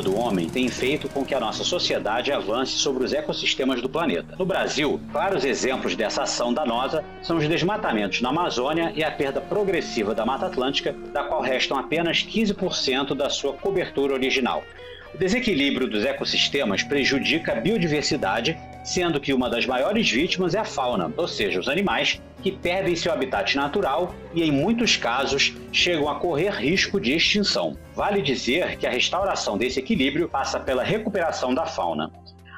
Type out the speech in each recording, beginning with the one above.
do homem tem feito com que a nossa sociedade avance sobre os ecossistemas do planeta. No Brasil, claros exemplos dessa ação danosa são os desmatamentos na Amazônia e a perda progressiva da Mata Atlântica, da qual restam apenas 15% da sua cobertura original. O desequilíbrio dos ecossistemas prejudica a biodiversidade, sendo que uma das maiores vítimas é a fauna, ou seja, os animais que perdem seu habitat natural e, em muitos casos, chegam a correr risco de extinção. Vale dizer que a restauração desse equilíbrio passa pela recuperação da fauna.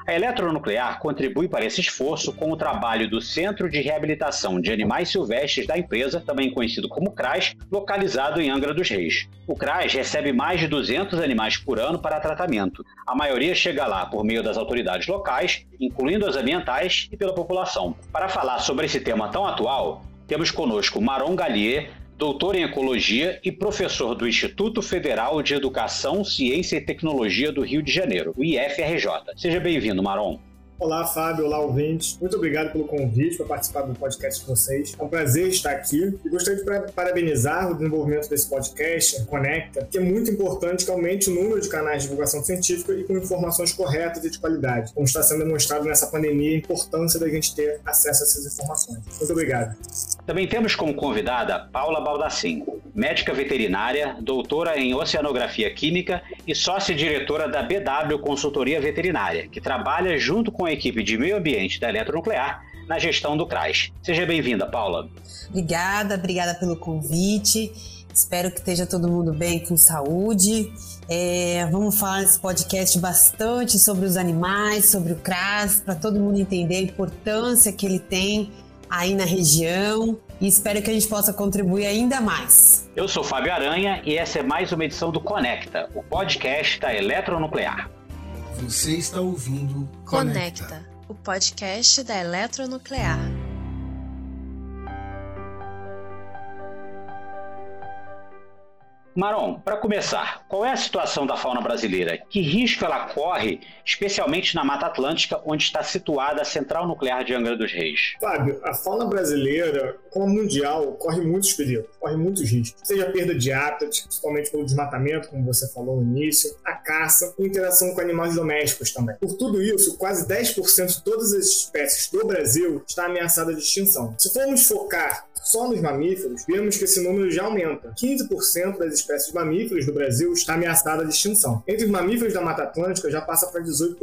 A eletronuclear contribui para esse esforço com o trabalho do Centro de Reabilitação de Animais Silvestres da empresa, também conhecido como CRAS, localizado em Angra dos Reis. O CRAS recebe mais de 200 animais por ano para tratamento. A maioria chega lá por meio das autoridades locais, incluindo as ambientais e pela população. Para falar sobre esse tema tão atual, temos conosco Maron Gallier, doutor em Ecologia e professor do Instituto Federal de Educação, Ciência e Tecnologia do Rio de Janeiro, o IFRJ. Seja bem-vindo, Maron. Olá, Fábio. Olá, ouvintes. Muito obrigado pelo convite para participar do podcast de vocês. É um prazer estar aqui e gostaria de parabenizar o desenvolvimento desse podcast, Conecta, que é muito importante que aumente o número de canais de divulgação científica e com informações corretas e de qualidade, como está sendo demonstrado nessa pandemia, a importância da gente ter acesso a essas informações. Muito obrigado. Também temos como convidada Paula Baldassin, médica veterinária, doutora em Oceanografia Química e sócia-diretora da BW Consultoria Veterinária, que trabalha junto com a equipe de meio ambiente da Eletronuclear na gestão do CRAS. Seja bem-vinda, Paula. Obrigada, obrigada pelo convite. Espero que esteja todo mundo bem com saúde. É, vamos falar nesse podcast bastante sobre os animais, sobre o CRAS, para todo mundo entender a importância que ele tem aí na região e espero que a gente possa contribuir ainda mais. Eu sou Fábio Aranha e essa é mais uma edição do Conecta, o podcast da Eletronuclear. Você está ouvindo Conecta, Conecta o podcast da Eletronuclear. Maron, para começar, qual é a situação da fauna brasileira? Que risco ela corre, especialmente na Mata Atlântica, onde está situada a central nuclear de Angra dos Reis? Fábio, a fauna brasileira, como mundial, corre muitos perigos, corre muitos riscos. Seja a perda de hábitat, principalmente pelo desmatamento, como você falou no início, a caça e interação com animais domésticos também. Por tudo isso, quase 10% de todas as espécies do Brasil está ameaçada de extinção. Se formos focar só nos mamíferos, vemos que esse número já aumenta. 15% das espécies de mamíferos do Brasil está ameaçada de extinção. Entre os mamíferos da Mata Atlântica já passa para 18%.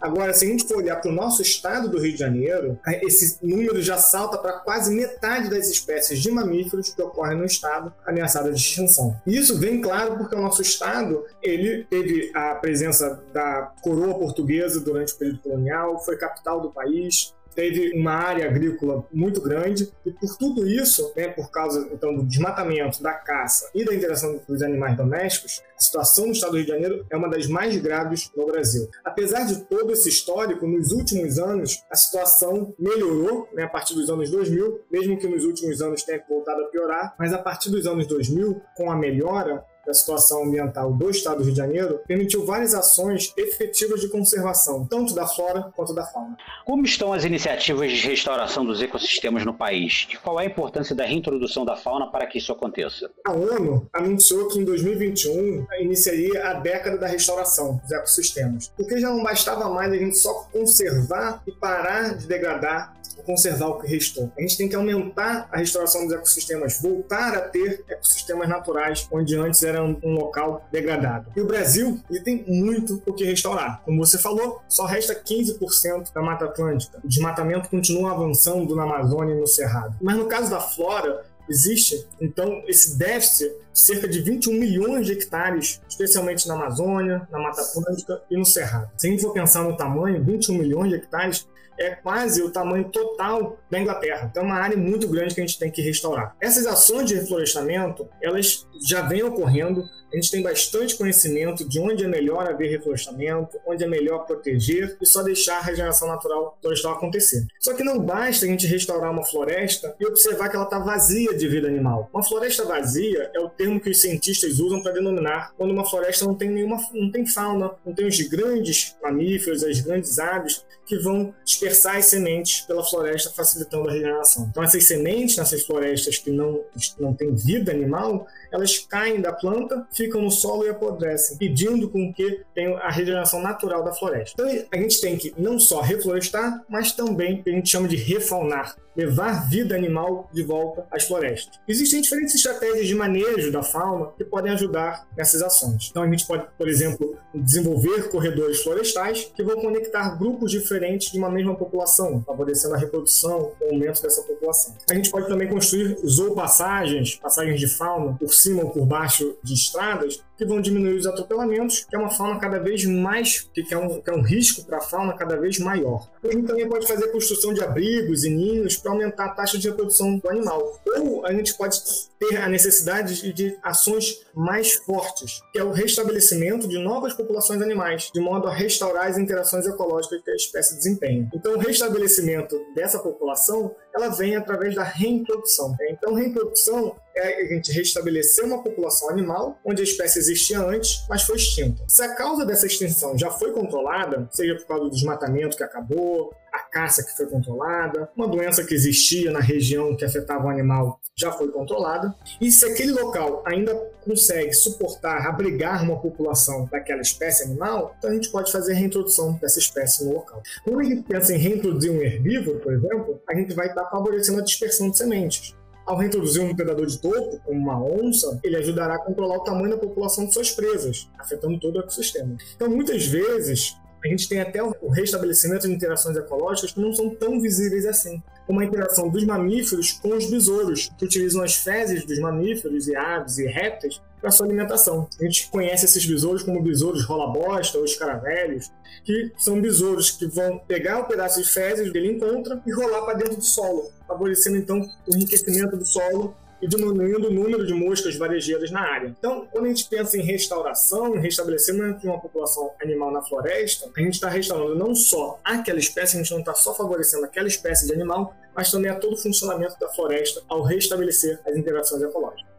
Agora, se a gente for olhar para o nosso estado do Rio de Janeiro, esse número já salta para quase metade das espécies de mamíferos que ocorrem no estado ameaçadas de extinção. Isso vem claro porque o nosso estado ele teve a presença da coroa portuguesa durante o período colonial, foi capital do país, teve uma área agrícola muito grande e por tudo isso, né, por causa então do desmatamento, da caça e da interação dos animais domésticos, a situação no estado do Rio de Janeiro é uma das mais graves no Brasil. Apesar de todo esse histórico, nos últimos anos a situação melhorou, né, a partir dos anos 2000, mesmo que nos últimos anos tenha voltado a piorar, mas a partir dos anos 2000, com a melhora da situação ambiental do Estado do Rio de Janeiro permitiu várias ações efetivas de conservação, tanto da flora quanto da fauna. Como estão as iniciativas de restauração dos ecossistemas no país e qual é a importância da reintrodução da fauna para que isso aconteça? A ONU anunciou que em 2021 iniciaria a década da restauração dos ecossistemas, porque já não bastava mais a gente só conservar e parar de degradar conservar o que restou. A gente tem que aumentar a restauração dos ecossistemas, voltar a ter ecossistemas naturais onde antes era um, local degradado. E o Brasil ele tem muito o que restaurar. Como você falou, só resta 15% da Mata Atlântica. O desmatamento continua avançando na Amazônia e no Cerrado. Mas no caso da flora, existe então esse déficit de cerca de 21 milhões de hectares, especialmente na Amazônia, na Mata Atlântica e no Cerrado. Se a gente for pensar no tamanho, 21 milhões de hectares é quase o tamanho total da Inglaterra. Então é uma área muito grande que a gente tem que restaurar. Essas ações de reflorestamento, elas já vêm ocorrendo a gente tem bastante conhecimento de onde é melhor haver reflorestamento, onde é melhor proteger e só deixar a regeneração natural florestal acontecer. Só que não basta a gente restaurar uma floresta e observar que ela está vazia de vida animal. Uma floresta vazia é o termo que os cientistas usam para denominar quando uma floresta não tem nenhuma, não tem fauna, não tem os grandes mamíferos, as grandes aves que vão dispersar as sementes pela floresta, facilitando a regeneração. Então, essas sementes nessas florestas que não, não têm vida animal, elas caem da planta, ficam no solo e apodrecem, pedindo com que tenha a regeneração natural da floresta. Então a gente tem que não só reflorestar, mas também a gente chama de refaunar, levar vida animal de volta às florestas. Existem diferentes estratégias de manejo da fauna que podem ajudar nessas ações. Então a gente pode, por exemplo, desenvolver corredores florestais que vão conectar grupos diferentes de uma mesma população, favorecendo a reprodução o aumento dessa população. A gente pode também construir zoopassagens, passagens de fauna por cima ou por baixo de estradas, que vão diminuir os atropelamentos, que é uma fauna cada vez mais, que é um, que é um risco para a fauna cada vez maior. A gente também pode fazer construção de abrigos e ninhos para aumentar a taxa de reprodução do animal. Ou a gente pode ter a necessidade de ações mais fortes, que é o restabelecimento de novas populações animais, de modo a restaurar as interações ecológicas que a espécie desempenha. Então, o restabelecimento dessa população ela vem através da reintrodução. Então, reintrodução é a gente restabelecer uma população animal onde a espécie existia antes, mas foi extinta. Se a causa dessa extinção já foi controlada, seja por causa do desmatamento que acabou, a caça que foi controlada, uma doença que existia na região que afetava o animal já foi controlada, e se aquele local ainda consegue suportar, abrigar uma população daquela espécie animal, então a gente pode fazer a reintrodução dessa espécie no local. Quando a gente pensa em reintroduzir um herbívoro, por exemplo, a gente vai estar favorecendo a dispersão de sementes. Ao reintroduzir um predador de topo, como uma onça, ele ajudará a controlar o tamanho da população de suas presas, afetando todo o ecossistema. Então, muitas vezes, a gente tem até o restabelecimento de interações ecológicas que não são tão visíveis assim, como a interação dos mamíferos com os besouros, que utilizam as fezes dos mamíferos e aves e répteis para sua alimentação. A gente conhece esses besouros como besouros rola-bosta ou escaravelhos, que são besouros que vão pegar um pedaço de fezes que ele encontra e rolar para dentro do solo, favorecendo então o enriquecimento do solo e diminuindo o número de moscas varejeiras na área. Então, quando a gente pensa em restauração, em restabelecimento de uma população animal na floresta, a gente está restaurando não só aquela espécie, a gente não está só favorecendo aquela espécie de animal, mas também a todo o funcionamento da floresta ao restabelecer as interações ecológicas.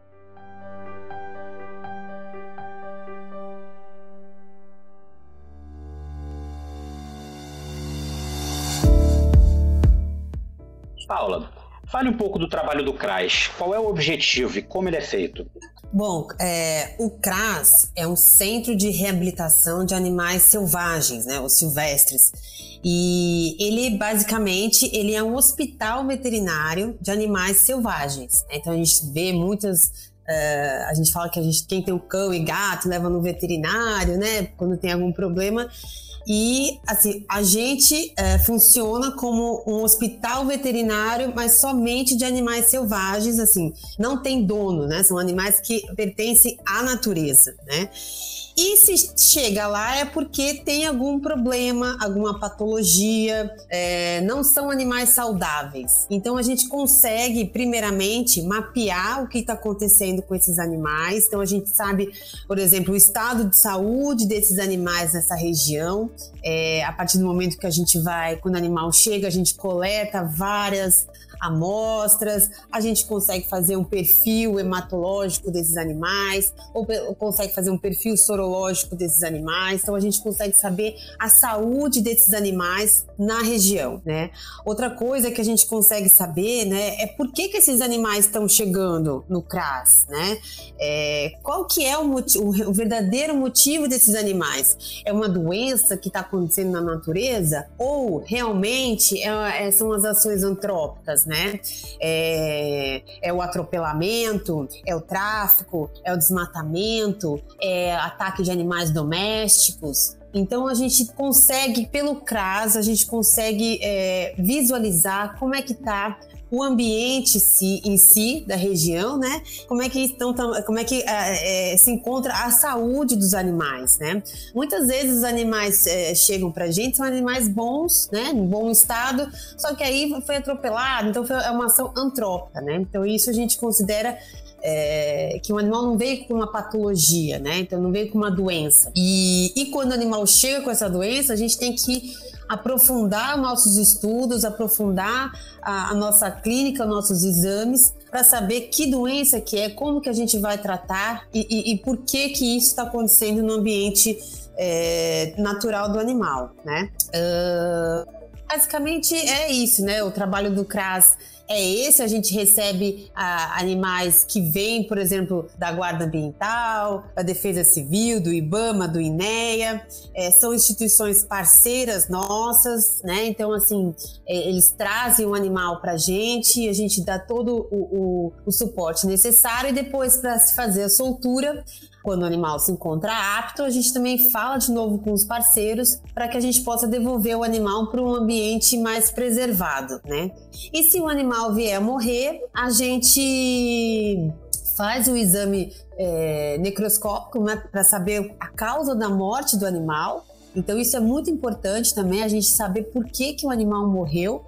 Paula, fale um pouco do trabalho do CRAS. Qual é o objetivo e como ele é feito? Bom, é, o CRAS é um centro de reabilitação de animais selvagens, né, os silvestres. E ele basicamente ele é um hospital veterinário de animais selvagens. Né? Então a gente vê muitas Uh, a gente fala que a gente, quem tem um cão e gato leva no veterinário, né? Quando tem algum problema. E assim, a gente é, funciona como um hospital veterinário, mas somente de animais selvagens, assim, não tem dono, né? São animais que pertencem à natureza, né? E se chega lá é porque tem algum problema, alguma patologia, é, não são animais saudáveis. Então a gente consegue, primeiramente, mapear o que está acontecendo com esses animais. Então a gente sabe, por exemplo, o estado de saúde desses animais nessa região. É, a partir do momento que a gente vai, quando o animal chega, a gente coleta várias amostras, a gente consegue fazer um perfil hematológico desses animais, ou, consegue fazer um perfil sorológico desses animais, então a gente consegue saber a saúde desses animais na região, né? Outra coisa que a gente consegue saber, né, é por que, que esses animais estão chegando no CRAS, né? É, qual que é o, motivo, o verdadeiro motivo desses animais? É uma doença que está acontecendo na natureza ou realmente é, é, são as ações antrópicas, né? É, é o atropelamento, é o tráfico, é o desmatamento, é ataque de animais domésticos. Então a gente consegue, pelo CRAS, a gente consegue é, visualizar como é que está o ambiente si, em si da região, né? Como é que estão, como é que é, é, se encontra a saúde dos animais, né? Muitas vezes os animais é, chegam para a gente são animais bons, né? Em bom estado, só que aí foi atropelado, então foi uma ação antrópica, né? Então isso a gente considera é, que o animal não veio com uma patologia, né? Então não veio com uma doença. E, e quando o animal chega com essa doença, a gente tem que aprofundar nossos estudos, aprofundar a, a nossa clínica, nossos exames, para saber que doença que é, como que a gente vai tratar e, e, e por que que isso está acontecendo no ambiente é, natural do animal, né? Uh, basicamente é isso, né? O trabalho do CRAS é esse. A gente recebe ah, animais que vêm, por exemplo, da Guarda Ambiental, da Defesa Civil, do IBAMA, do INEA. É, são instituições parceiras nossas, né? Então, assim, é, eles trazem o animal para a gente, a gente dá todo o, o, o suporte necessário e depois, para se fazer a soltura, quando o animal se encontra apto, a gente também fala de novo com os parceiros para que a gente possa devolver o animal para um ambiente mais preservado, né? E se o animal vier a morrer, a gente faz o exame é, necroscópico né, para saber a causa da morte do animal. Então isso é muito importante também a gente saber por que, que o animal morreu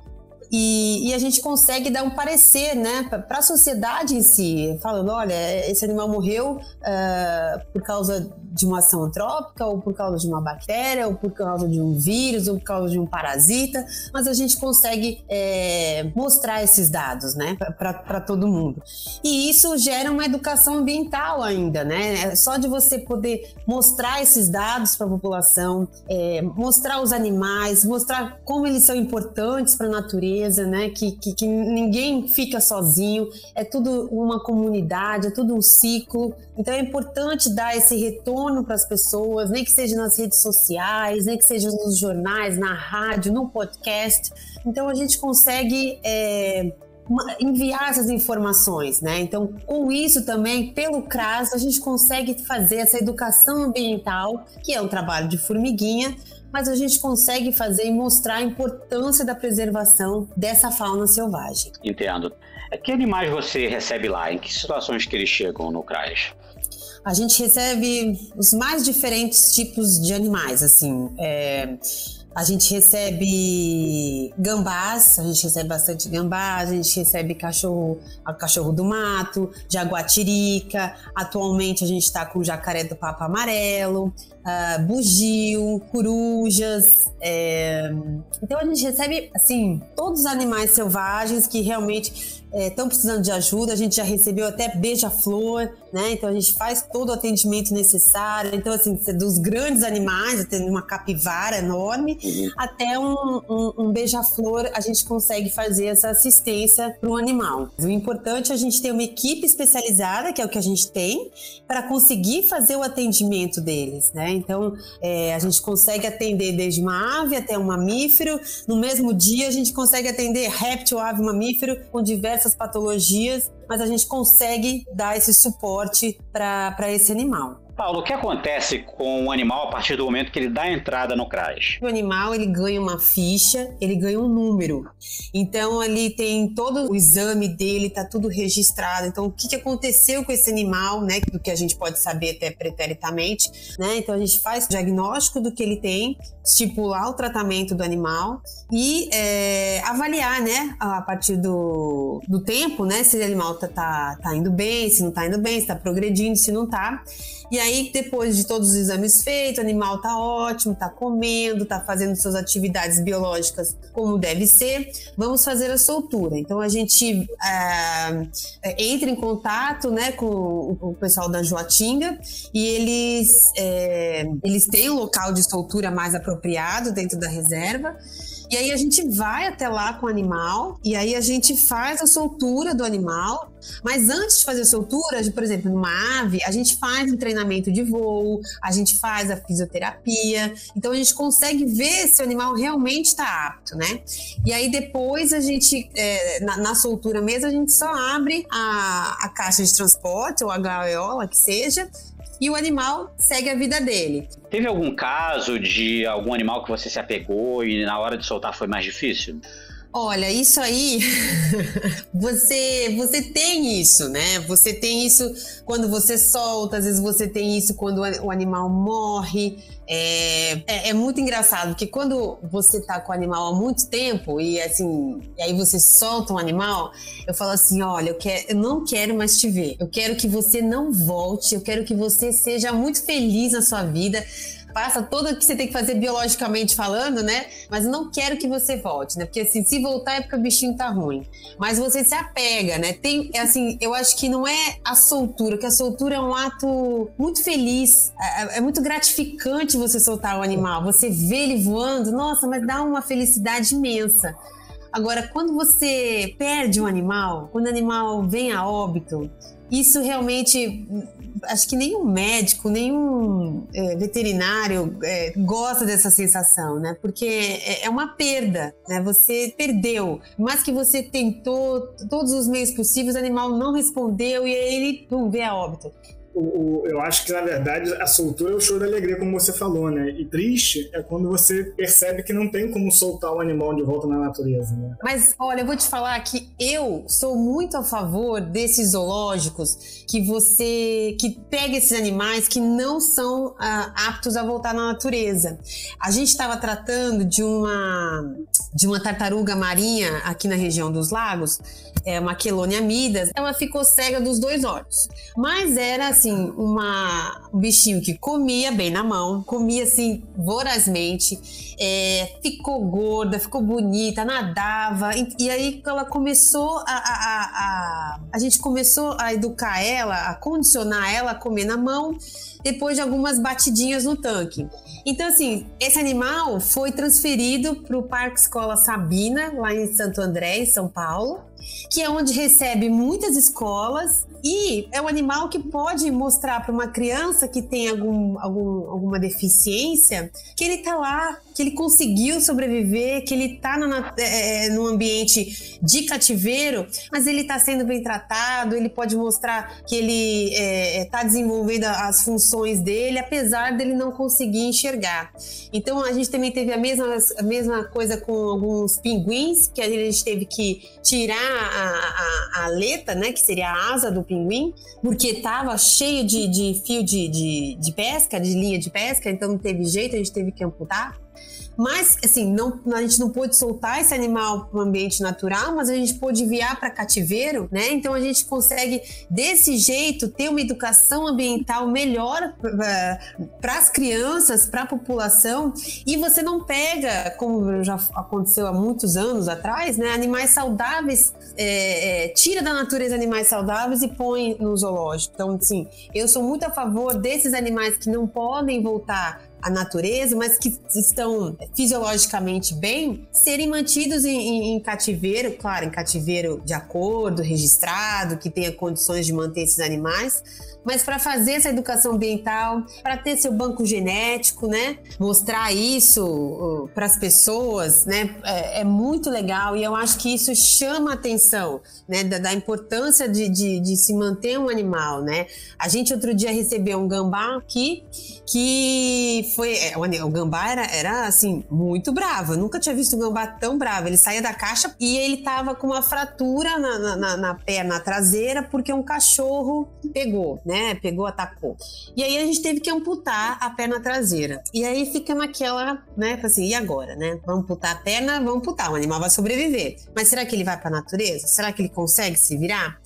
e, e, a gente consegue dar um parecer, né, para a sociedade em si, falando, olha, esse animal morreu uh, por causa de uma ação antrópica, ou por causa de uma bactéria, ou por causa de um vírus, ou por causa de um parasita, mas a gente consegue é, mostrar esses dados, né, para todo mundo. E isso gera uma educação ambiental ainda, né, é só de você poder mostrar esses dados para a população, é, mostrar os animais, mostrar como eles são importantes para a natureza né? Que, que, que, ninguém fica sozinho, é tudo uma comunidade, é tudo um ciclo. Então é importante dar esse retorno para as pessoas, nem que seja nas redes sociais, nem que seja nos jornais, na rádio, no podcast. Então a gente consegue é, enviar essas informações, né? Então, com isso também, pelo CRAS, a gente consegue fazer essa educação ambiental, que é um trabalho de formiguinha, mas a gente consegue fazer e mostrar a importância da preservação dessa fauna selvagem. Entendo. Que animais você recebe lá? Em que situações que eles chegam no CRAS? A gente recebe os mais diferentes tipos de animais, assim. É, a gente recebe gambás, a gente recebe bastante gambá, a gente recebe cachorro, cachorro do mato, jaguatirica. Atualmente a gente está com jacaré do papo amarelo, uh, bugio, corujas. É... Então a gente recebe assim todos os animais selvagens que realmente estão é, precisando de ajuda. A gente já recebeu até beija-flor, né? Então a gente faz todo o atendimento necessário. Então, assim, dos grandes animais, tem uma capivara enorme, uhum. até um, um, um beija-flor, a gente consegue fazer essa assistência para o animal. O importante é a gente ter uma equipe especializada, que é o que a gente tem, para conseguir fazer o atendimento deles, né? Então, é, a gente consegue atender desde uma ave até um mamífero. No mesmo dia, a gente consegue atender réptil, ave, mamífero com diversas diversas patologias, mas a gente consegue dar esse suporte para esse animal. Paulo, o que acontece com o animal a partir do momento que ele dá a entrada no CRAS? O animal ele ganha uma ficha, ele ganha um número. Então ali tem todo o exame dele, tá tudo registrado. Então o que, que aconteceu com esse animal, né? Do que a gente pode saber até preteritamente, né? Então a gente faz o diagnóstico do que ele tem, estipular o tratamento do animal e é, avaliar, né? A partir do, do tempo, né? Se o animal tá, tá, tá indo bem, se não tá indo bem, se tá progredindo, se não tá. E aí, depois de todos os exames feitos, o animal tá ótimo, tá comendo, tá fazendo suas atividades biológicas como deve ser, vamos fazer a soltura. Então, a gente é, entra em contato né, com o pessoal da Joatinga e eles, é, eles têm um local de soltura mais apropriado dentro da reserva. E aí a gente vai até lá com o animal e aí a gente faz a soltura do animal. Mas antes de fazer a soltura, por exemplo, numa ave, a gente faz um treinamento de voo, a gente faz a fisioterapia. Então a gente consegue ver se o animal realmente está apto, né? E aí depois a gente, é, na, na, soltura mesmo, a gente só abre a, a caixa de transporte ou a gaiola que seja e o animal segue a vida dele. Teve algum caso de algum animal que você se apegou e na hora de soltar foi mais difícil? Olha, isso aí, você, você tem isso, né? Você tem isso quando você solta, às vezes você tem isso quando o animal morre. É, é, é, muito engraçado, porque quando você tá com o animal há muito tempo e assim, e aí você solta um animal, eu falo assim: olha, eu, eu não quero mais te ver. Eu quero que você não volte, eu quero que você seja muito feliz na sua vida passa toda o que você tem que fazer biologicamente falando, né? Mas não quero que você volte, né? Porque assim, se voltar é porque o bichinho tá ruim. Mas você se apega, né? Tem, assim, eu acho que não é a soltura, que a soltura é um ato muito feliz, é, é muito gratificante você soltar o animal. Você vê ele voando, nossa, mas dá uma felicidade imensa. Agora, quando você perde um animal, quando o animal vem a óbito, isso realmente acho que nenhum médico, nenhum é, veterinário é, gosta dessa sensação, né? Porque é, é, uma perda, né? Você perdeu, mas que você tentou todos os meios possíveis, o animal não respondeu e aí ele pum, vê a óbito o, o, eu acho que, na verdade, a soltura é o show da alegria, como você falou, né? E triste é quando você percebe que não tem como soltar o animal de volta na natureza, né? Mas, olha, eu vou te falar que eu sou muito a favor desses zoológicos que você... que pega esses animais que não são ah, aptos a voltar na natureza. A gente estava tratando de uma... de uma tartaruga marinha aqui na região dos lagos, é uma Quelônia midas, ela ficou cega dos dois olhos. Mas era, assim, uma, um bichinho que comia bem na mão, comia assim vorazmente, é, ficou gorda, ficou bonita, nadava. E, e aí ela começou a, a, a, a. A gente começou a educar ela, a condicionar ela a comer na mão depois de algumas batidinhas no tanque. Então, assim, esse animal foi transferido para o Parque Escola Sabina, lá em Santo André, em São Paulo, que é onde recebe muitas escolas e é um animal que pode mostrar para uma criança que tem algum, algum, alguma deficiência que ele está lá, que ele conseguiu sobreviver, que ele está é, é, num ambiente de cativeiro, mas ele está sendo bem tratado, ele pode mostrar que ele está é, é tá desenvolvendo as funções dele, apesar dele não conseguir enxergar. Então a gente também teve a mesma, a mesma coisa com alguns pinguins, que a gente teve que tirar a, a, a aleta, né, que seria a asa do pinguim pinguim, porque estava cheio de, de fio de, de, de pesca, de linha de pesca, então não teve jeito, a gente teve que amputar. Mas, assim, não, a gente não pôde soltar esse animal para o ambiente natural, mas a gente pôde enviar para cativeiro, né? Então a gente consegue, desse jeito, ter uma educação ambiental melhor para as crianças, para a população. E você não pega, como já aconteceu há muitos anos atrás, né? Animais saudáveis, é, é, tira da natureza animais saudáveis e põe no zoológico. Então, assim, eu sou muito a favor desses animais que não podem voltar a natureza, mas que estão fisiologicamente bem, serem mantidos em, em, em, cativeiro, claro, em cativeiro de acordo, registrado, que tenha condições de manter esses animais, mas para fazer essa educação ambiental, para ter seu banco genético, né? Mostrar isso para as pessoas, né? É, é, muito legal e eu acho que isso chama a atenção, né? Da, da importância de, de, de, se manter um animal, né? A gente outro dia recebeu um gambá aqui que foi. É, o gambá era, era assim, muito bravo. Eu nunca tinha visto um gambá tão bravo. Ele saía da caixa e ele tava com uma fratura na, na, na perna traseira porque um cachorro pegou, né? Pegou, atacou. E aí a gente teve que amputar a perna traseira. E aí fica naquela, né? Assim, e agora, né? Vamos amputar a perna, vamos amputar. O animal vai sobreviver. Mas será que ele vai para a natureza? Será que ele consegue se virar?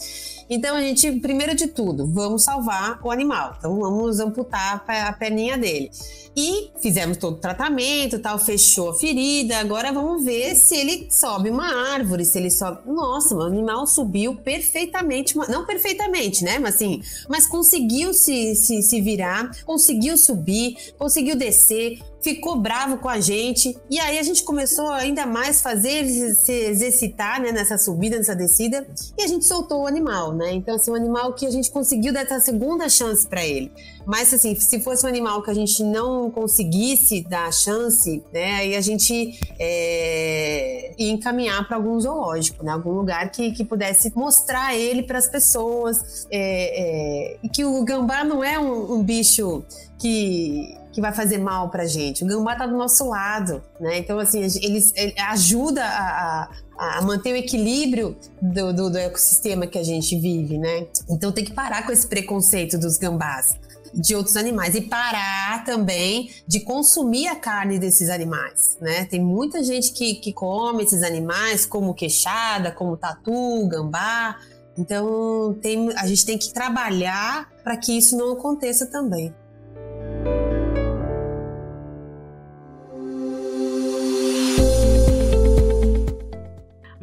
Então a gente, primeiro de tudo, vamos salvar o animal. Então vamos amputar a perninha dele. E fizemos todo o tratamento, tal, fechou a ferida. Agora vamos ver se ele sobe uma árvore, se ele sobe. Nossa, o animal subiu perfeitamente, não perfeitamente, né? Mas assim, mas conseguiu se, se, se virar, conseguiu subir, conseguiu descer, ficou bravo com a gente. E aí a gente começou ainda mais fazer ele se exercitar né, nessa subida, nessa descida. E a gente soltou o animal, né? Então, assim, um animal que a gente conseguiu dar essa segunda chance para ele. Mas, assim, se fosse um animal que a gente não conseguisse dar a chance, né? Aí a gente é, ia encaminhar para algum zoológico, né? Algum lugar que, que pudesse mostrar ele para as pessoas. É, é, que o gambá não é um, um bicho que que vai fazer mal pra gente. O gambá tá do nosso lado, né? Então, assim, ele, ele ajuda a, a, a, manter o equilíbrio do, do, do, ecossistema que a gente vive, né? Então tem que parar com esse preconceito dos gambás. De outros animais e parar também de consumir a carne desses animais, né? Tem muita gente que, que come esses animais, como queixada, como tatu, gambá. Então tem, a gente tem que trabalhar para que isso não aconteça também.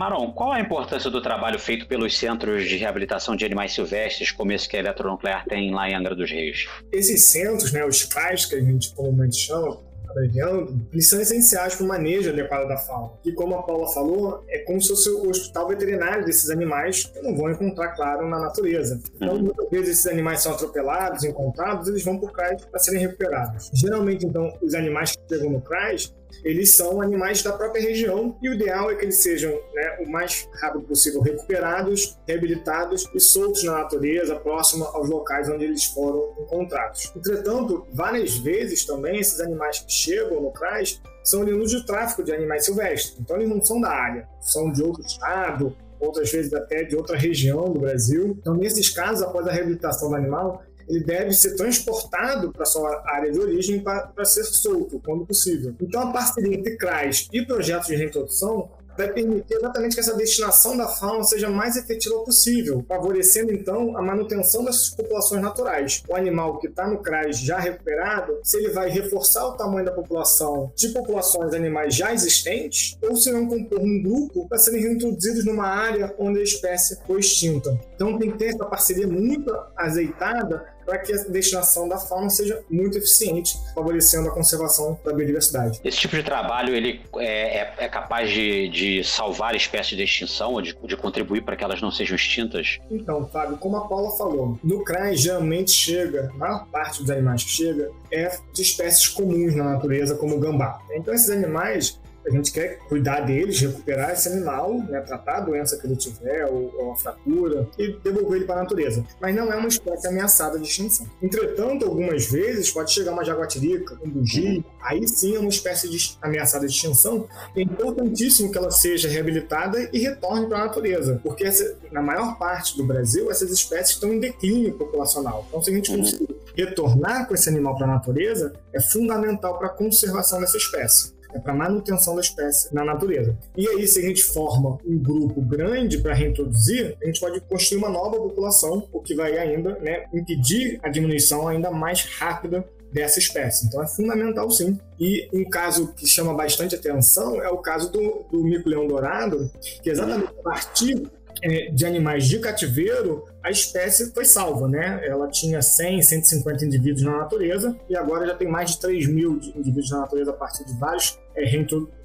Aron, qual a importância do trabalho feito pelos centros de reabilitação de animais silvestres, como esse que a Eletronuclear tem lá em Angra dos Reis? Esses centros, né, os CAIs, que a gente comumente chama, abreviando, eles são essenciais para o manejo adequado da fauna. E como a Paula falou, é como se fosse o hospital veterinário desses animais que não vão encontrar, claro, na natureza. Então, muitas vezes esses animais são atropelados, encontrados, eles vão para o CRAS para serem recuperados. Geralmente, então, os animais que chegam no CRAS, eles são animais da própria região e o ideal é que eles sejam né, o mais rápido possível recuperados, reabilitados e soltos na natureza, próximo aos locais onde eles foram encontrados. Entretanto, várias vezes também esses animais que chegam no CRAS são oriundos de tráfico de animais silvestres, então eles não são da área, são de outro estado, outras vezes até de outra região do Brasil. Então, nesses casos, após a reabilitação do animal, ele deve ser transportado para sua área de origem para ser solto quando possível. Então, a parceria entre CRAS e projetos de reintrodução vai permitir exatamente que essa destinação da fauna seja mais efetiva possível, favorecendo então a manutenção dessas populações naturais. O animal que está no CRAS já recuperado, se ele vai reforçar o tamanho da população de populações de animais já existentes, ou se não compor um grupo para serem reintroduzidos numa área onde a espécie foi extinta. Então tem que ter essa parceria muito azeitada para que a destinação da fauna seja muito eficiente, favorecendo a conservação da biodiversidade. Esse tipo de trabalho ele é, é, é capaz de, de, salvar espécies de extinção ou de, de contribuir para que elas não sejam extintas? Então, Fábio, como a Paula falou, no CRAS geralmente chega, a maior parte dos animais que chega é de espécies comuns na natureza, como o gambá. Então, esses animais a gente quer cuidar deles, recuperar esse animal, né, tratar a doença que ele tiver, ou, ou a fratura, e devolver ele para a natureza. Mas não é uma espécie ameaçada de extinção. Entretanto, algumas vezes pode chegar uma jaguatirica, um bugi, aí sim é uma espécie de ameaçada de extinção. É importantíssimo que ela seja reabilitada e retorne para a natureza, porque essa, na maior parte do Brasil, essas espécies estão em declínio populacional. Então, se a gente uhum. conseguir retornar com esse animal para a natureza, é fundamental para a conservação dessa espécie é para manutenção da espécie na natureza. E aí, se a gente forma um grupo grande para reintroduzir, a gente pode construir uma nova população, o que vai ainda né, impedir a diminuição ainda mais rápida dessa espécie. Então é fundamental sim. E um caso que chama bastante atenção é o caso do, do mico-leão dourado, que exatamente a partir é, de animais de cativeiro, a espécie foi salva, né? Ela tinha 100, 150 indivíduos na natureza e agora já tem mais de 3 mil indivíduos na natureza a partir de vários, é,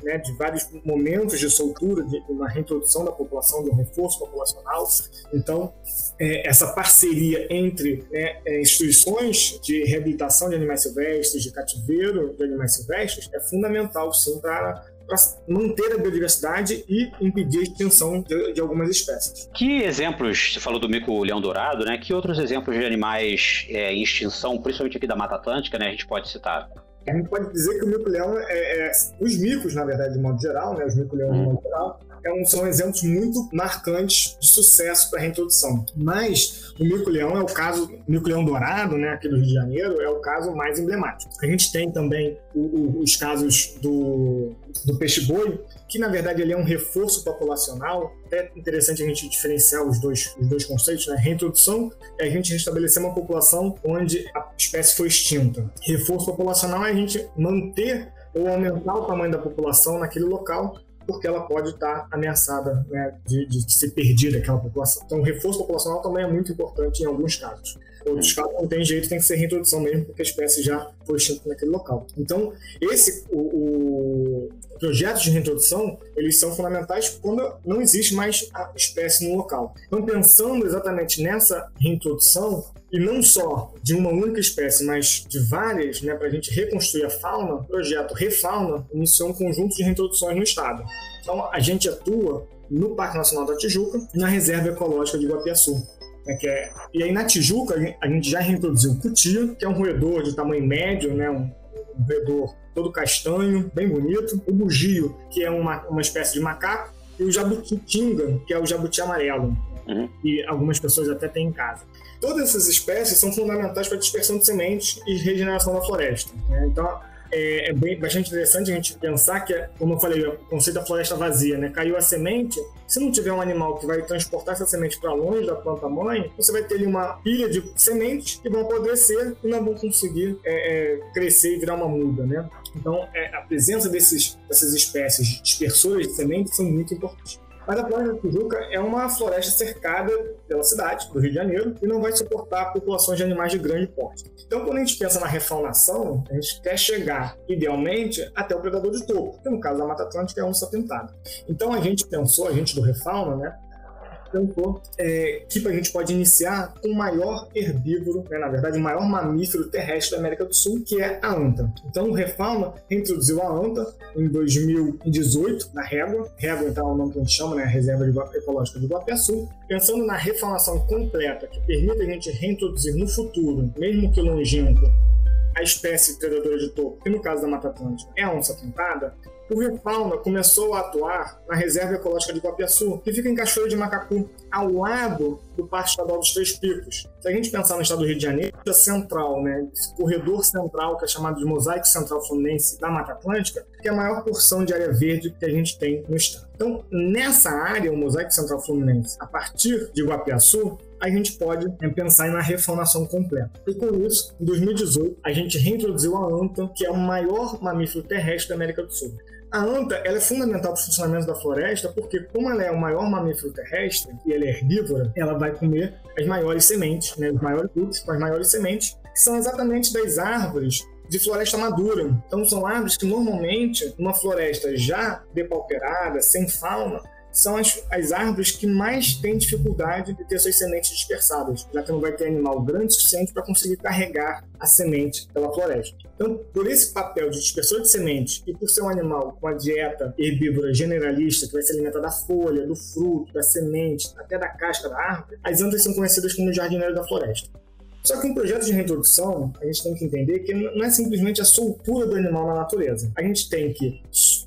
né, de vários momentos de soltura, de uma reintrodução da população, de um reforço populacional. Então, é, essa parceria entre né, é, instituições de reabilitação de animais silvestres, de cativeiro de animais silvestres, é fundamental, sim, para para manter a biodiversidade e impedir a extinção de, de, algumas espécies. Que exemplos, você falou do mico-leão dourado, né? Que outros exemplos de animais é, em extinção, principalmente aqui da Mata Atlântica, né, a gente pode citar? A gente pode dizer que o mico-leão é, é, Os micos, na verdade, de modo geral, né? Os mico-leões hum. de modo geral, é um, são exemplos muito marcantes de sucesso para a reintrodução. Mas o mico-leão é o caso, o mico-leão dourado, né, aqui no Rio de Janeiro, é o caso mais emblemático. A gente tem também o, o, os casos do, do peixe-boi, que na verdade ele é um reforço populacional. É interessante a gente diferenciar os dois, os dois conceitos, né? Reintrodução é a gente restabelecer uma população onde a espécie foi extinta. Reforço populacional é a gente manter ou aumentar o tamanho da população naquele local porque ela pode estar ameaçada né, de, de ser perdida aquela população. Então, o reforço populacional também é muito importante em alguns casos. Outros casos não tem jeito, tem que ser reintrodução mesmo, porque a espécie já foi extinta naquele local. Então, esse, o, o projetos de reintrodução, eles são fundamentais quando não existe mais a espécie no local. Então, pensando exatamente nessa reintrodução, e não só de uma única espécie, mas de várias, né, para a gente reconstruir a fauna, o projeto Refauna iniciou um conjunto de reintroduções no estado. Então, a gente atua no Parque Nacional da Tijuca e na Reserva Ecológica de Guapiaçu. Né, que é... E aí, na Tijuca, a gente já reintroduziu o cutia, que é um roedor de tamanho médio, né, um, um roedor todo castanho, bem bonito. O bugio, que é uma, uma espécie de macaco. E o jabuti-tinga, que é o jabuti amarelo, uhum. que algumas pessoas até têm em casa. Todas essas espécies são fundamentais para a dispersão de sementes e regeneração da floresta. Né? Então, é, é bem, bastante interessante a gente pensar que, como eu falei, o conceito da floresta vazia, né? Caiu a semente, se não tiver um animal que vai transportar essa semente para longe da planta mãe, você vai ter ali uma pilha de sementes que vão apodrecer e não vão conseguir é, é, crescer e virar uma muda, né? Então, é, a presença desses, dessas espécies dispersoras de sementes são muito importantes. Mas a Floresta da Tijuca é uma floresta cercada pela cidade do Rio de Janeiro e não vai suportar populações de animais de grande porte. Então, quando a gente pensa na refaunação, a gente quer chegar, idealmente, até o predador de topo, que no caso da Mata Atlântica é a onça pintada. Então, a gente pensou, a gente do Refauna, né, é, que a gente pode iniciar com o maior herbívoro, né, na verdade, o maior mamífero terrestre da América do Sul, que é a anta. Então, o Refauna introduziu a anta em 2018 na Régua. Régua, então, é o nome que a gente chama, né, Reserva Ecológica de Guapiaçu. Pensando na refaunação completa, que permite a gente reintroduzir no futuro, mesmo que longínquo, a espécie predadora de topo, que no caso da Mata Atlântica é a onça pintada, o Rio Fauna começou a atuar na Reserva Ecológica de Guapiaçu, que fica em Cachoeiro de Macacu, ao lado do Parque Estadual dos Três Picos. Se a gente pensar no estado do Rio de Janeiro, a central, né, esse corredor central, que é chamado de Mosaico Central Fluminense da Mata Atlântica, que é a maior porção de área verde que a gente tem no estado. Então, nessa área, o Mosaico Central Fluminense, a partir de Guapiaçu, a gente pode né, pensar em uma reformação completa. E com isso, em 2018, a gente reintroduziu a anta, que é o maior mamífero terrestre da América do Sul. A anta ela é fundamental para o funcionamento da floresta porque, como ela é o maior mamífero terrestre e ela é herbívora, ela vai comer as maiores sementes, né, os maiores frutos com as maiores sementes, que são exatamente das árvores de floresta madura. Então, são árvores que normalmente, numa floresta já depauperada, sem fauna, são as, as árvores que mais têm dificuldade de ter suas sementes dispersadas, já que não vai ter animal grande o suficiente para conseguir carregar a semente pela floresta. Então, por esse papel de dispersor de sementes e por ser um animal com a dieta herbívora generalista, que vai se alimentar da folha, do fruto, da semente, até da casca da árvore, as antas são conhecidas como jardineiro da floresta. Só que um projeto de reintrodução, a gente tem que entender que não é simplesmente a soltura do animal na natureza. A gente tem que,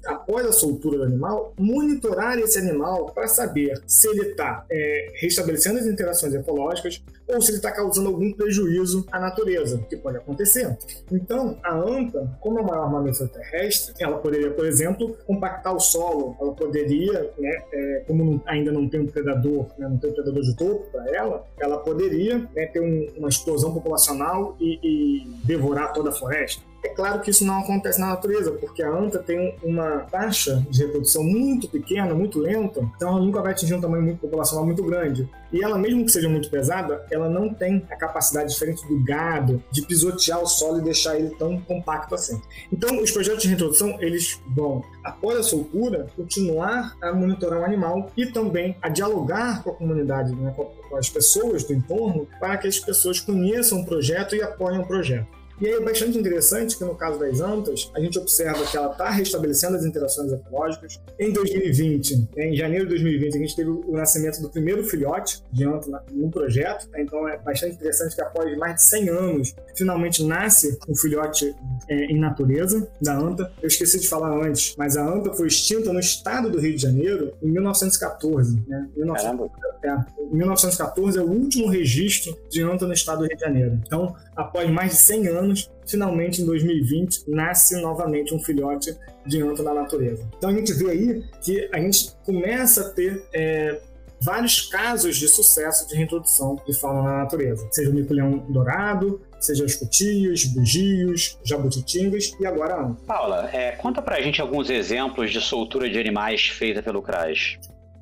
após a soltura do animal, monitorar esse animal para saber se ele está é, restabelecendo as interações ecológicas ou se ele está causando algum prejuízo à natureza, que pode acontecer. Então, a anta, como é o maior mamífero terrestre, ela poderia, por exemplo, compactar o solo, ela poderia, né, é, como ainda não tem um predador, né, não tem um predador de topo para ela, ela poderia né, ter um, uma explosão populacional e, e devorar toda a floresta. É claro que isso não acontece na natureza, porque a anta tem uma taxa de reprodução muito pequena, muito lenta, então ela nunca vai atingir um tamanho muito populacional muito grande. E ela, mesmo que seja muito pesada, ela não tem a capacidade diferente do gado de pisotear o solo e deixar ele tão compacto assim. Então, os projetos de reintrodução, eles vão, após a soltura, continuar a monitorar o animal e também a dialogar com a comunidade, né, com as pessoas do entorno, para que as pessoas conheçam o projeto e apoiem o projeto. E aí é bastante interessante que no caso das antas, a gente observa que ela está restabelecendo as interações ecológicas. Em 2020, né, em janeiro de 2020, a gente teve o nascimento do primeiro filhote de anta no projeto. Né, então é bastante interessante que após mais de 100 anos, finalmente nasce um filhote é, em natureza da anta. Eu esqueci de falar antes, mas a anta foi extinta no estado do Rio de Janeiro em 1914. Né? 19... É, 1914 é o último registro de anta no estado do Rio de Janeiro. Então, após mais de 100 anos, finalmente em 2020 nasce novamente um filhote de anta na natureza. Então a gente vê aí que a gente começa a ter é, vários casos de sucesso de reintrodução de fauna na natureza, seja o mico-leão dourado, seja os cutios, bugios, jabutitingas e agora a anta. Paula, é, conta pra gente alguns exemplos de soltura de animais feita pelo CRAS.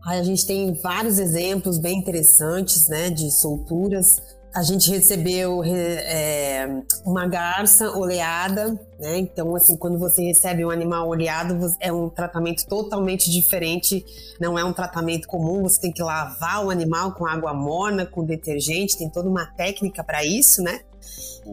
A gente tem vários exemplos bem interessantes, né, de solturas. A gente recebeu é, uma garça oleada, né? Então, assim, quando você recebe um animal oleado, é um tratamento totalmente diferente. Não é um tratamento comum. Você tem que lavar o animal com água morna, com detergente. Tem toda uma técnica para isso, né?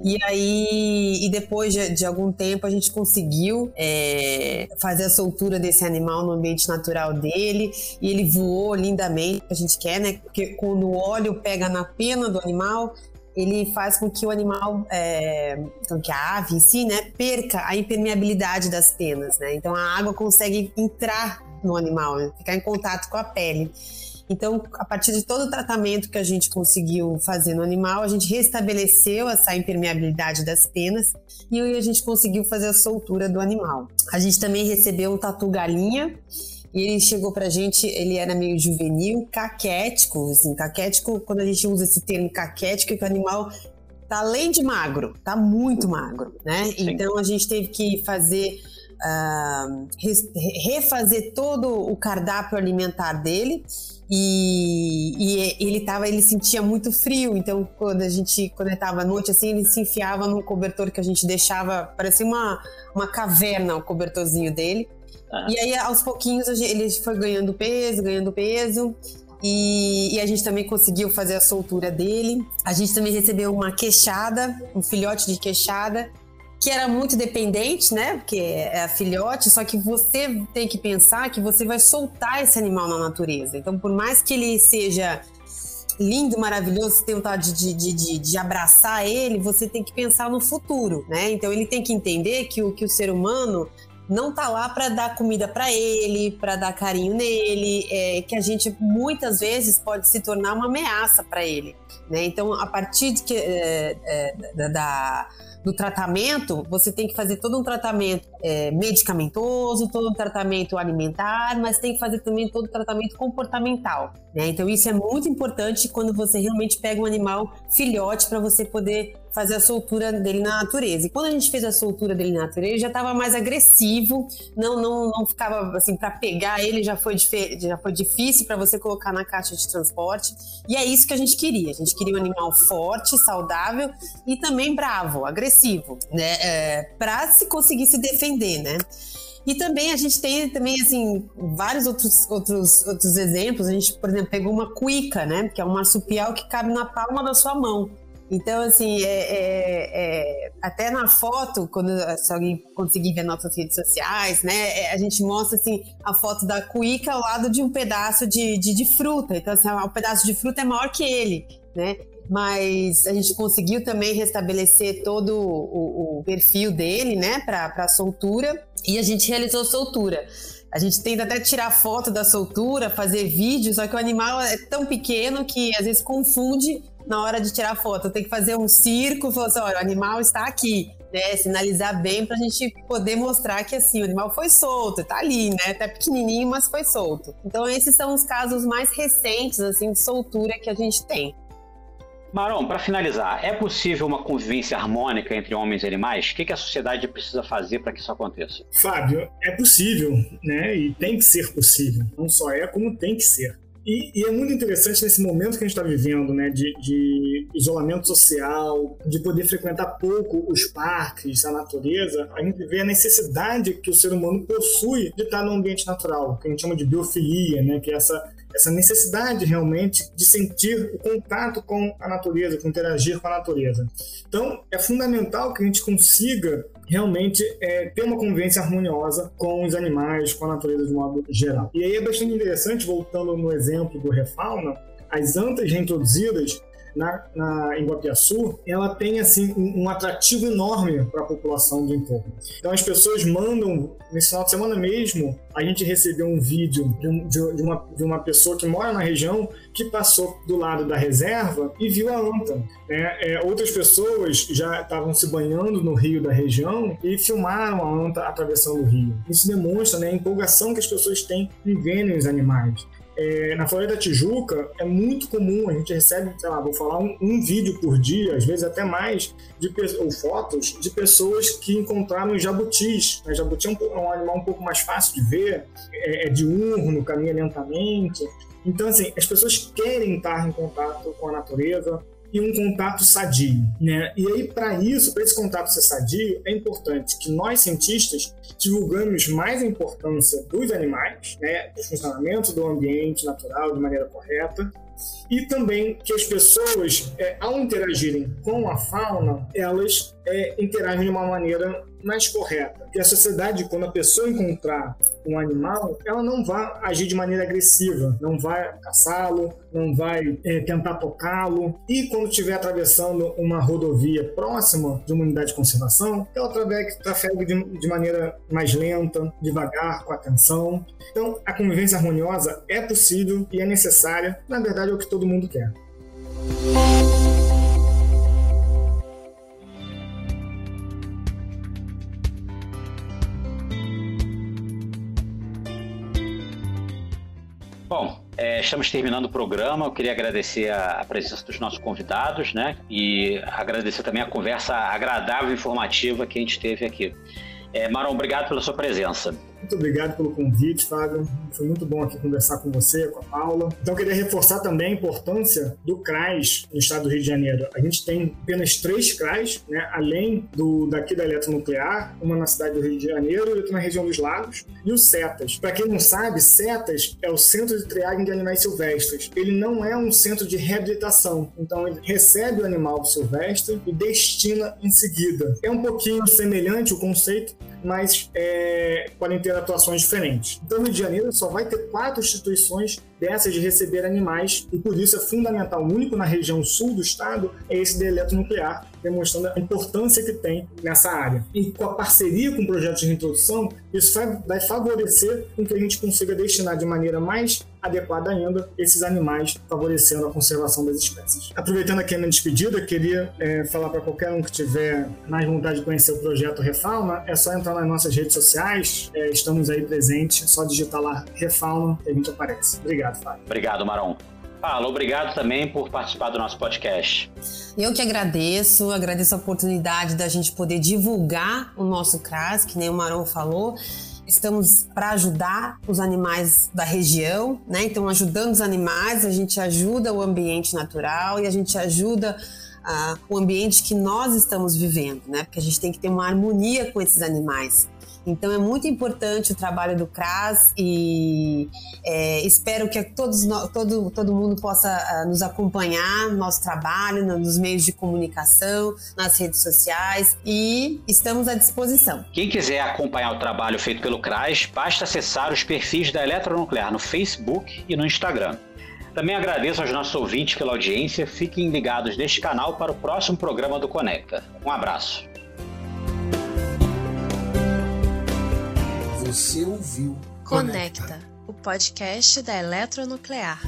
E aí, e depois de, de, algum tempo, a gente conseguiu é, fazer a soltura desse animal no ambiente natural dele. E ele voou lindamente, a gente quer, né? Porque quando o óleo pega na pena do animal, ele faz com que o animal, é, então que a ave em si, né, perca a impermeabilidade das penas, né? Então a água consegue entrar no animal, né? ficar em contato com a pele. Então, a partir de todo o tratamento que a gente conseguiu fazer no animal, a gente restabeleceu essa impermeabilidade das penas e aí a gente conseguiu fazer a soltura do animal. A gente também recebeu um tatu galinha e ele chegou pra gente, ele era meio juvenil, caquético, assim, caquético, quando a gente usa esse termo caquético, é que o animal tá além de magro, tá muito magro, né? Sim. Então a gente teve que fazer uh, refazer todo o cardápio alimentar dele e, e, ele tava, ele sentia muito frio, então quando a gente, quando ele tava à noite assim, ele se enfiava num cobertor que a gente deixava, parecia uma, uma caverna o cobertorzinho dele. Ah. E aí aos pouquinhos ele foi ganhando peso, ganhando peso. E, e, a gente também conseguiu fazer a soltura dele. A gente também recebeu uma queixada, um filhote de queixada que era muito dependente, né? Porque é filhote, só que você tem que pensar que você vai soltar esse animal na natureza. Então, por mais que ele seja lindo, maravilhoso, você tem vontade de, de, de, de, abraçar ele, você tem que pensar no futuro, né? Então ele tem que entender que o, que o ser humano não tá lá para dar comida para ele, para dar carinho nele, é, que a gente muitas vezes pode se tornar uma ameaça para ele, né? Então a partir de que, é, é, da do tratamento, você tem que fazer todo um tratamento é, medicamentoso, todo um tratamento alimentar, mas tem que fazer também todo o tratamento comportamental. Né? Então, isso é muito importante quando você realmente pega um animal filhote para você poder fazer a soltura dele na natureza. E quando a gente fez a soltura dele na natureza, já estava mais agressivo, não não, não ficava assim para pegar ele já foi já foi difícil para você colocar na caixa de transporte. E é isso que a gente queria. Gente queria um animal forte, saudável e também bravo, agressivo, né? É, para se conseguir se defender, né? E também a gente tem também assim vários outros outros outros exemplos. A gente, por exemplo, pegou uma cuica, né, que é um marsupial que cabe na palma da sua mão. Então, assim, é, é, é, até na foto, quando se alguém conseguir ver nossas redes sociais, né, é, a gente mostra assim a foto da cuíca ao lado de um pedaço de, de, de fruta. Então, assim, o pedaço de fruta é maior que ele, né? Mas a gente conseguiu também restabelecer todo o, o perfil dele, né, para a soltura, e a gente realizou soltura. A gente tenta até tirar foto da soltura, fazer vídeo, só que o animal é tão pequeno que às vezes confunde na hora de tirar foto. Tem que fazer um circo, falar assim, olha, o animal está aqui. Né, sinalizar bem para a gente poder mostrar que assim o animal foi solto, tá ali, né? Até pequenininho, mas foi solto. Então esses são os casos mais recentes assim de soltura que a gente tem. Marom, para finalizar, é possível uma convivência harmônica entre homens e animais? O que, a sociedade precisa fazer para que isso aconteça? Fábio, é possível, né? E tem que ser possível. Não só é, como tem que ser. E, e, é muito interessante nesse momento que a gente está vivendo, né, de, de, isolamento social, de poder frequentar pouco os parques, a natureza, a gente vê a necessidade que o ser humano possui de estar no ambiente natural, que a gente chama de biofilia, né, que é essa essa necessidade realmente de sentir o contato com a natureza, com interagir com a natureza. Então, é fundamental que a gente consiga realmente é, ter uma convivência harmoniosa com os animais, com a natureza de modo geral. E aí é bastante interessante, voltando no exemplo do Refauna, as antas reintroduzidas na, na, em Guapiaçu, ela tem assim um, um atrativo enorme para a população do entorno. Então as pessoas mandam, nesse final de semana mesmo, a gente recebeu um vídeo de, um, de, uma, de uma pessoa que mora na região que passou do lado da reserva e viu a anta. Né? É, outras pessoas já estavam se banhando no rio da região e filmaram a anta atravessando o rio. Isso demonstra né, a empolgação que as pessoas têm em verem os animais. É, na Florida da Tijuca é muito comum, a gente recebe, sei lá, vou falar um, um vídeo por dia, às vezes até mais, de, ou fotos de pessoas que encontraram jabutis. Né? Jabuti é um, é um, animal um pouco mais fácil de ver, é, é diurno, caminha lentamente. Então, assim, as pessoas querem estar em contato com a natureza, e um contato sadio, né? E aí para isso, para esse contato ser sadio, é importante que nós cientistas divulgamos mais a importância dos animais, né, do funcionamento do ambiente natural de maneira correta, e também que as pessoas, é, ao interagirem com a fauna, elas é, interagem de uma maneira mais correta. Que a sociedade, quando a pessoa encontrar um animal, ela não vai agir de maneira agressiva, não vai caçá-lo, não vai é, tentar tocá-lo. E quando estiver atravessando uma rodovia próxima de uma unidade de conservação, ela trafegue de, de maneira mais lenta, devagar, com atenção. Então, a convivência harmoniosa é possível e é necessária. Na verdade, é o que todo mundo quer. Bom, é, estamos terminando o programa. Eu queria agradecer a, a, presença dos nossos convidados, né? E agradecer também a conversa agradável e informativa que a gente teve aqui. É, Maron, obrigado pela sua presença. Muito obrigado pelo convite, Fábio. Foi muito bom aqui conversar com você, com a Paula. Então, queria reforçar também a importância do CRAS no estado do Rio de Janeiro. A gente tem apenas três CRAS, né, além do daqui da eletronuclear, uma na cidade do Rio de Janeiro e outra na região dos Lagos, e o CETAS. Para quem não sabe, CETAS é o Centro de Triagem de Animais Silvestres. Ele não é um centro de reabilitação, então ele recebe o animal silvestre e destina em seguida. É um pouquinho semelhante o conceito, mas é, podem ter atuações diferentes. Então, o Rio de Janeiro só vai ter quatro instituições dessas de receber animais, e por isso é fundamental, único na região sul do estado é esse de eletronuclear, demonstrando a importância que tem nessa área. E com a parceria com o projeto de reintrodução, isso vai, vai favorecer com que a gente consiga destinar de maneira mais adequada ainda esses animais, favorecendo a conservação das espécies. Aproveitando aqui a minha despedida, queria é, falar para qualquer um que tiver mais vontade de conhecer o projeto Refauna, é só entrar nas nossas redes sociais, é, estamos aí presentes, é só digitar lá Refauna que a gente aparece. Obrigado, Fábio. Obrigado, Maron. Paulo, obrigado também por participar do nosso podcast. Eu que agradeço, agradeço a oportunidade da gente poder divulgar o nosso CRAS, que nem o Maron falou. Estamos para ajudar os animais da região, né? Então, ajudando os animais, a gente ajuda o ambiente natural e a gente ajuda uh, o ambiente que nós estamos vivendo, né? Porque a gente tem que ter uma harmonia com esses animais. Então é muito importante o trabalho do CRAS e é, espero que todos, todo, todo mundo possa uh, nos acompanhar no nosso trabalho, nos meios de comunicação, nas redes sociais e estamos à disposição. Quem quiser acompanhar o trabalho feito pelo CRAS, basta acessar os perfis da Eletronuclear no Facebook e no Instagram. Também agradeço aos nossos ouvintes pela audiência. Fiquem ligados neste canal para o próximo programa do Conecta. Um abraço. Você ouviu Conecta, Conecta, o podcast da Eletronuclear.